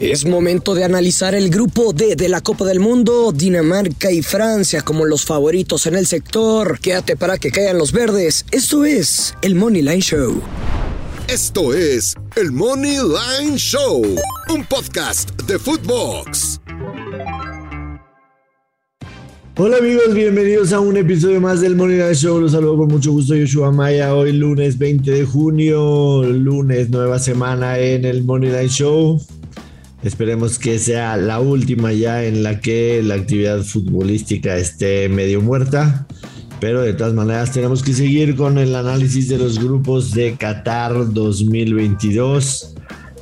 Es momento de analizar el grupo D de la Copa del Mundo, Dinamarca y Francia como los favoritos en el sector. Quédate para que caigan los verdes. Esto es el Money Line Show. Esto es el Money Line Show, un podcast de Footbox. Hola amigos, bienvenidos a un episodio más del Money Line Show. Los saludo con mucho gusto, Yoshua Maya. Hoy lunes 20 de junio, lunes, nueva semana en el Money Line Show. Esperemos que sea la última ya en la que la actividad futbolística esté medio muerta. Pero de todas maneras tenemos que seguir con el análisis de los grupos de Qatar 2022.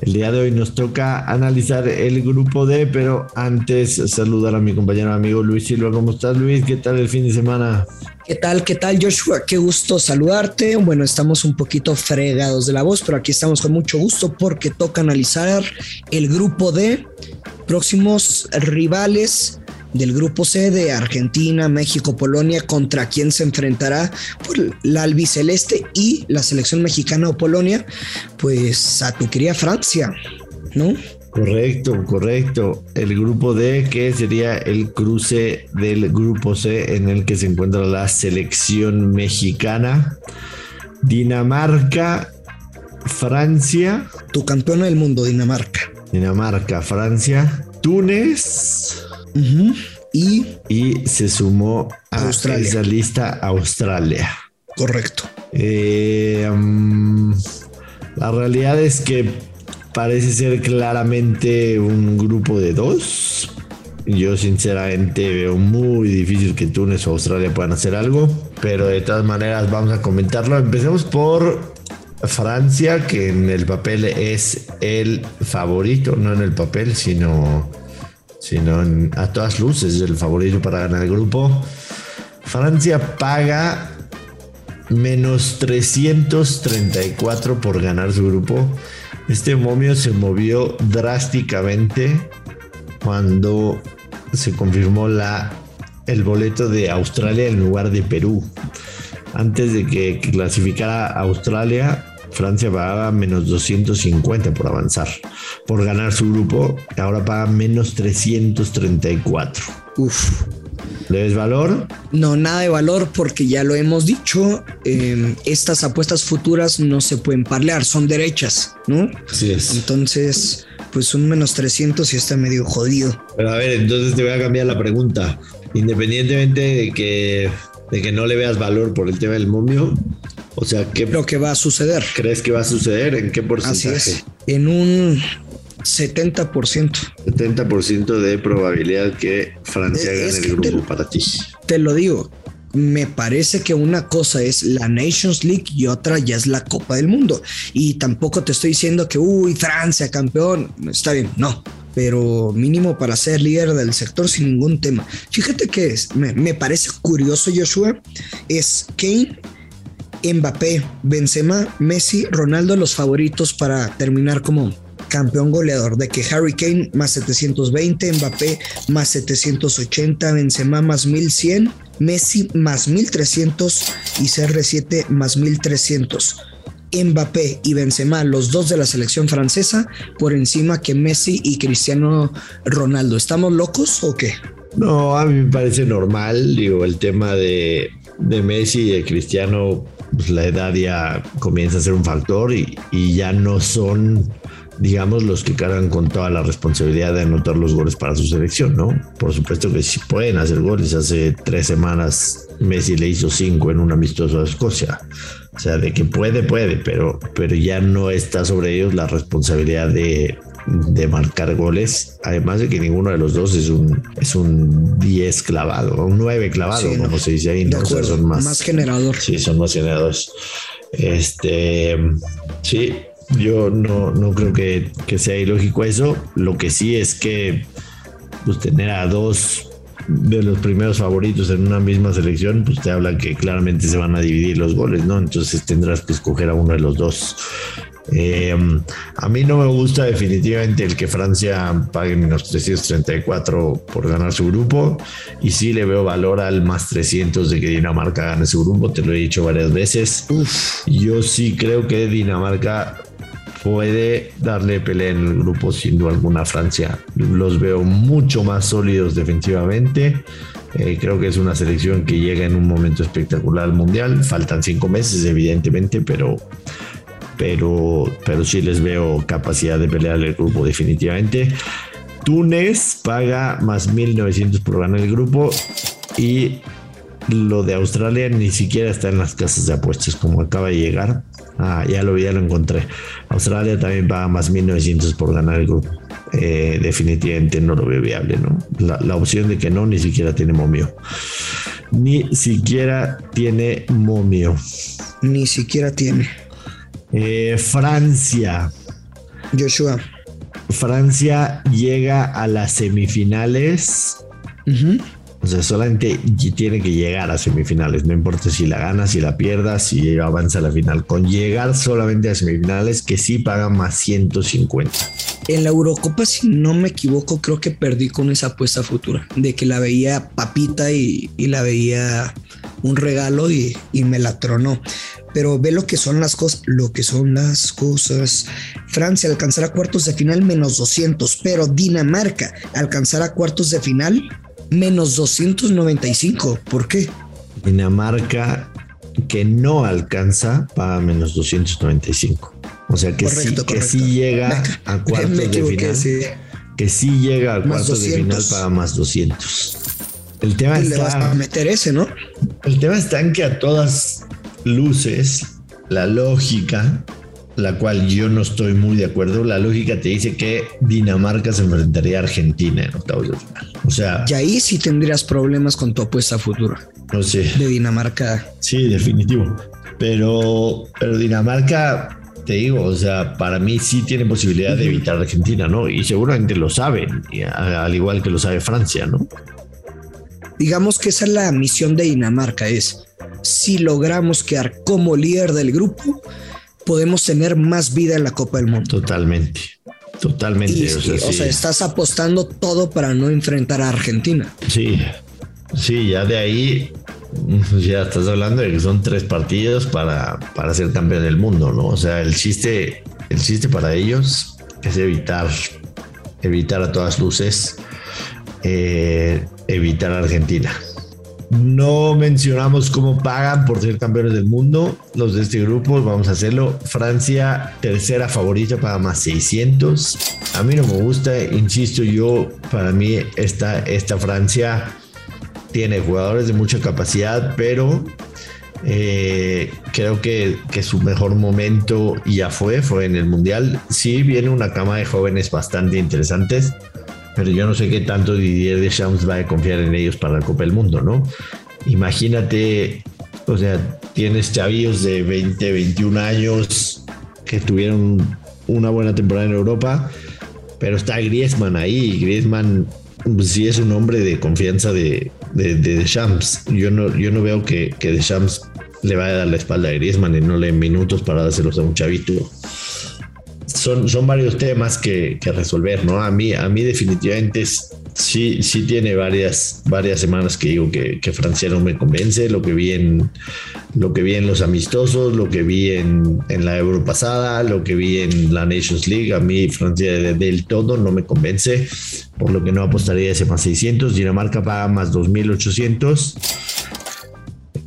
El día de hoy nos toca analizar el grupo D, pero antes saludar a mi compañero amigo Luis Silva. ¿Cómo estás Luis? ¿Qué tal el fin de semana? ¿Qué tal? ¿Qué tal Joshua? Qué gusto saludarte. Bueno, estamos un poquito fregados de la voz, pero aquí estamos con mucho gusto porque toca analizar el grupo D, próximos rivales del grupo C de Argentina, México, Polonia, contra quién se enfrentará pues, la albiceleste y la selección mexicana o Polonia, pues a tu querida Francia, ¿no? Correcto, correcto. El grupo D, que sería el cruce del grupo C en el que se encuentra la selección mexicana, Dinamarca, Francia. Tu campeona del mundo, Dinamarca. Dinamarca, Francia, Túnez. Y, y se sumó a esa lista Australia. Correcto. Eh, mm, la realidad es que parece ser claramente un grupo de dos. Yo sinceramente veo muy difícil que Túnez o Australia puedan hacer algo, pero de todas maneras vamos a comentarlo. Empecemos por Francia, que en el papel es el favorito, no en el papel, sino sino a todas luces el favorito para ganar el grupo. Francia paga menos 334 por ganar su grupo. Este momio se movió drásticamente cuando se confirmó la, el boleto de Australia en lugar de Perú. Antes de que clasificara Australia, Francia pagaba menos 250 por avanzar, por ganar su grupo, ahora paga menos 334. Uf. ¿Le ves valor? No, nada de valor porque ya lo hemos dicho, em, estas apuestas futuras no se pueden parlear, son derechas, ¿no? Así es. Entonces, pues un menos 300 y está medio jodido. Pero a ver, entonces te voy a cambiar la pregunta. Independientemente de que, de que no le veas valor por el tema del momio, o sea, ¿qué lo que va a suceder? ¿Crees que va a suceder? ¿En qué porcentaje? Así es. En un 70%. 70% de probabilidad que Francia gane el grupo para ti. Te lo digo. Me parece que una cosa es la Nations League y otra ya es la Copa del Mundo. Y tampoco te estoy diciendo que, uy, Francia campeón. Está bien, no pero mínimo para ser líder del sector sin ningún tema. Fíjate que me, me, parece curioso, Joshua, es Kane Mbappé, Benzema, Messi, Ronaldo los favoritos para terminar como campeón goleador, de que Harry Kane más 720, Mbappé más 780, Benzema más 1100, Messi más 1300 y CR7 más 1300. Mbappé y Benzema, los dos de la selección francesa, por encima que Messi y Cristiano Ronaldo. ¿Estamos locos o qué? No, a mí me parece normal, digo, el tema de, de Messi y de Cristiano pues la edad ya comienza a ser un factor y, ya no son, digamos, los que cargan con toda la responsabilidad de anotar los goles para su selección, ¿no? Por supuesto que sí pueden hacer goles. Hace tres semanas Messi le hizo cinco en un amistoso a Escocia. O sea, de que puede, puede, pero, pero ya no está sobre ellos la responsabilidad de, de marcar goles, además de que ninguno de los dos es un es un 10 clavado, un 9 clavado, como se dice ahí, son más, más generador. Sí, son más generadores. Este, sí, yo no, no creo que, que sea ilógico eso. Lo que sí es que pues tener a dos de los primeros favoritos en una misma selección, pues te habla que claramente se van a dividir los goles, ¿no? Entonces tendrás que escoger a uno de los dos. Eh, a mí no me gusta definitivamente el que Francia pague menos 334 por ganar su grupo y sí le veo valor al más 300 de que Dinamarca gane su grupo, te lo he dicho varias veces. Yo sí creo que Dinamarca puede darle pelea en el grupo sin duda alguna Francia. Los veo mucho más sólidos defensivamente. Eh, creo que es una selección que llega en un momento espectacular al Mundial. Faltan cinco meses, evidentemente, pero, pero, pero sí les veo capacidad de pelear el grupo definitivamente. Túnez paga más 1.900 por ganar el grupo y lo de Australia ni siquiera está en las casas de apuestas como acaba de llegar. Ah, ya lo ya lo encontré. Australia también paga más 1900 por ganar el grupo. Eh, definitivamente no lo veo viable, ¿no? La, opción de que no ni siquiera tiene momio. Ni siquiera tiene momio. Ni siquiera tiene. Eh, Francia. Joshua. Francia llega a las semifinales. O solamente tiene que llegar a semifinales. No importa si la gana, si la pierda, si avanza a la final. Con llegar solamente a semifinales, que sí paga más 150. En la Eurocopa, si no me equivoco, creo que perdí con esa apuesta futura. De que la veía papita y, la veía un regalo y, y me la tronó pero ve lo que son las cosas, lo que son las cosas. Francia alcanzará cuartos de final menos 200, pero Dinamarca alcanzará cuartos de final menos 295. ¿Por qué? Dinamarca que no alcanza paga menos 295. O sea que, sí, que sí llega a cuartos de final. Que sí llega a cuartos de final paga más 200. El tema está. Le vas a meter ese, ¿no? El tema está en que a todas luces, la lógica la cual yo no estoy muy de acuerdo. La lógica te dice que Dinamarca se enfrentaría a Argentina en octavos de final. O sea. Y ahí sí tendrías problemas con tu apuesta futura. No sé. De Dinamarca. Sí, definitivo. Pero, pero Dinamarca, te digo, o sea, para mí sí tiene posibilidad de evitar Argentina, ¿no? Y seguramente lo saben, al igual que lo sabe Francia, ¿no? Digamos que esa es la misión de Dinamarca, es si logramos quedar como líder del grupo, podemos tener más vida en la Copa del Mundo. Totalmente. Totalmente. o, sea, estás apostando todo para no enfrentar a Argentina. Sí, sí, ya de ahí ya estás hablando de que son tres partidos para, para ser campeón del mundo, ¿no? O sea, el chiste, el chiste para ellos es evitar, evitar a todas luces, eh, evitar a Argentina. No mencionamos cómo pagan por ser campeones del mundo los de este grupo. Vamos a hacerlo. Francia, tercera favorita, para más 600. A mí no me gusta, insisto yo, para mí esta, esta Francia tiene jugadores de mucha capacidad, pero eh, creo que, que, su mejor momento ya fue, fue en el Mundial. Sí, viene una cama de jóvenes bastante interesantes pero yo no sé qué tanto Didier Deschamps va a confiar en ellos para la Copa del Mundo, ¿no? Imagínate, o sea, tienes chavillos de 20, 21 años que tuvieron una buena temporada en Europa, pero está Griezmann ahí, Griezmann pues, sí es un hombre de confianza de, de, Deschamps. Yo no, yo no veo que, que Deschamps le vaya a dar la espalda a Griezmann y no le den minutos para dárselos a un chavito son, son varios temas que, resolver, ¿no? A mí, a mí definitivamente sí, sí tiene varias, varias semanas que digo que, que Francia no me convence, lo que vi en, lo que vi en los amistosos, lo que vi en, la Euro pasada, lo que vi en la Nations League, a mí Francia del todo no me convence, por lo que no apostaría ese más 600, Dinamarca paga más 2800.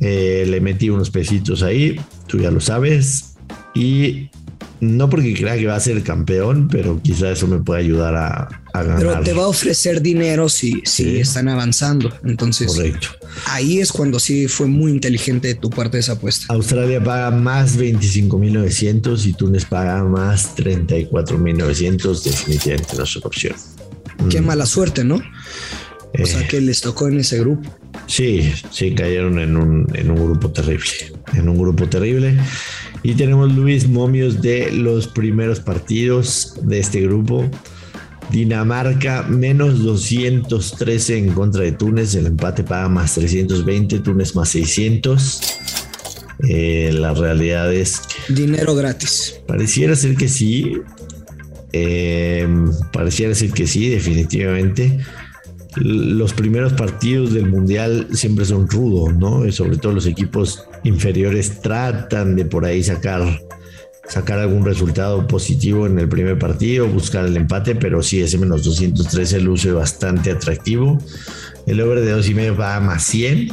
Eh, le metí unos pesitos ahí, tú ya lo sabes. Y no porque crea que va a ser campeón, pero quizá eso me puede ayudar a, ganar. Pero te va a ofrecer dinero si, si están avanzando. Entonces, Correcto. ahí es cuando sí fue muy inteligente de tu parte esa apuesta. Australia paga más 25.900 y Túnez paga más 34.900. Definitivamente no es una opción. Qué mm. mala suerte, ¿no? O sea, eh. que les tocó en ese grupo. Sí, sí, cayeron en un, en un grupo terrible. En un grupo terrible. Y tenemos Luis Momios de los primeros partidos de este grupo. Dinamarca menos 213 en contra de Túnez. El empate paga más 320, Túnez más 600. Eh, la realidad es Dinero gratis. Pareciera ser que sí. Eh, pareciera ser que sí, definitivamente los primeros partidos del mundial siempre son rudos, ¿no? Y sobre todo los equipos inferiores tratan de por ahí sacar, sacar algún resultado positivo en el primer partido, buscar el empate, pero sí, ese menos 213 luce bastante atractivo. El over de dos y medio va a más 100.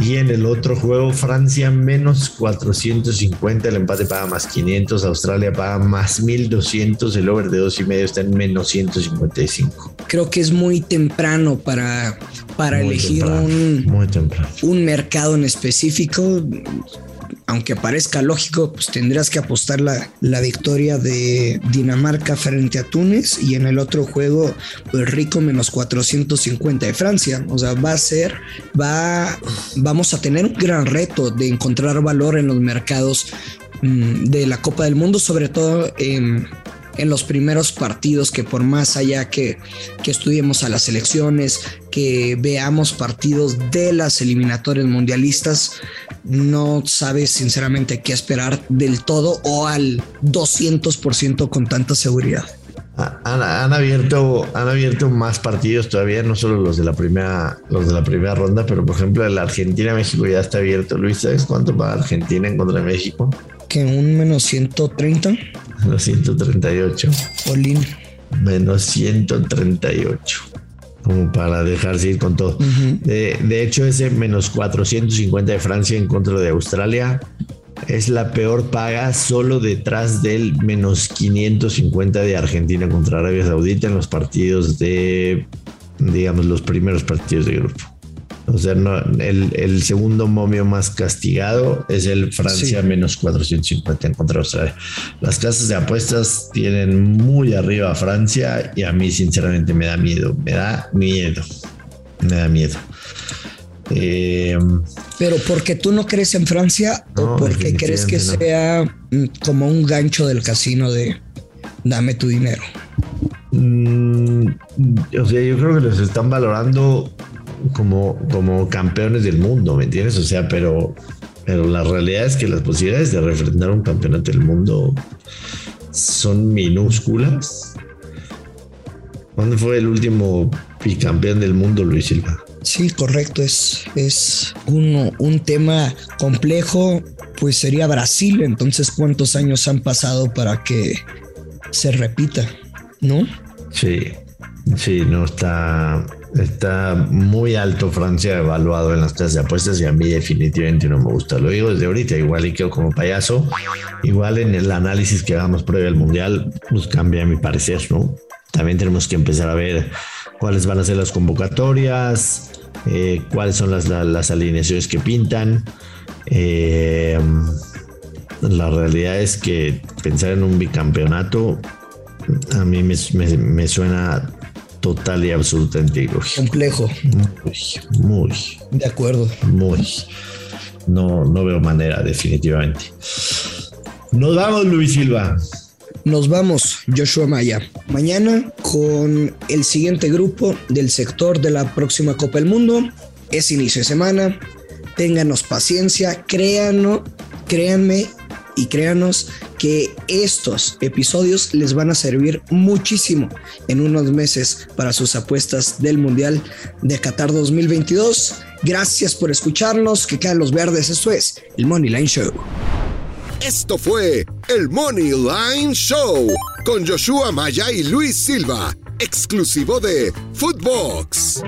Y en el otro juego, Francia menos 450, el empate paga más 500, Australia paga más 1200, el over de dos y medio está en menos 155. Creo que es muy temprano para, para elegir un, un mercado en específico aunque parezca lógico, pues tendrás que apostar la, la, victoria de Dinamarca frente a Túnez y en el otro juego, pues rico menos 450 de Francia. O sea, va a ser, va, vamos a tener un gran reto de encontrar valor en los mercados mm, de la Copa del Mundo, sobre todo en en los primeros partidos, que por más allá que, que estudiemos a las elecciones, que veamos partidos de las eliminatorias mundialistas, no sabes sinceramente qué esperar del todo o al 200% con tanta seguridad. Han, abierto, han abierto más partidos todavía, no solo los de la primera, los de la primera ronda, pero por ejemplo el Argentina-México ya está abierto. Luis, ¿sabes cuánto va Argentina en contra de México? Que un menos 130. Menos 138. Olin. Menos 138. Como para dejarse ir con todo. de, de, hecho, ese menos 450 de Francia en contra de Australia es la peor paga solo detrás del menos 550 de Argentina contra Arabia Saudita en los partidos de, digamos, los primeros partidos de grupo. O sea, el, segundo momio más castigado es el Francia menos 450 en contra de Australia. Las casas de apuestas tienen muy arriba a Francia y a mí sinceramente me da miedo, me da miedo, me da miedo. Eh, Pero porque tú no crees en Francia o porque crees que sea mm, como un gancho del casino de dame tu dinero. Mm, o sea, yo creo que los están valorando como, como campeones del mundo, ¿me entiendes? O sea, pero, pero la realidad es que las posibilidades de refrendar un campeonato del mundo son minúsculas. ¿Cuándo fue el último bicampeón del mundo, Luis Silva? Sí, correcto, es, es un, un tema complejo, pues sería Brasil, entonces cuántos años han pasado para que se repita, ¿no? Sí, sí, no está, Está muy alto Francia evaluado en las casas de apuestas y a mí definitivamente no me gusta. Lo digo desde ahorita, igual y quedo como payaso. Igual en el análisis que hagamos previo al Mundial, pues cambia mi parecer, ¿no? También tenemos que empezar a ver cuáles van a ser las convocatorias, eh, cuáles son las, alineaciones que pintan. Eh, la realidad es que pensar en un bicampeonato a mí me suena total y absolutamente ilógico. Complejo. Muy, muy. De acuerdo. Muy. No, no veo manera, definitivamente. Nos vamos, Luis Silva. Nos vamos, Joshua Maya. Mañana con el siguiente grupo del sector de la próxima Copa del Mundo. Es inicio de semana. Ténganos paciencia, créanos, créanme y créanos que estos episodios les van a servir muchísimo en unos meses para sus apuestas del Mundial de Qatar 2022. Gracias por escucharnos, que caen los verdes. Esto es el Money Line Show. Esto fue el Money Line Show con Joshua Maya y Luis Silva, exclusivo de Footbox.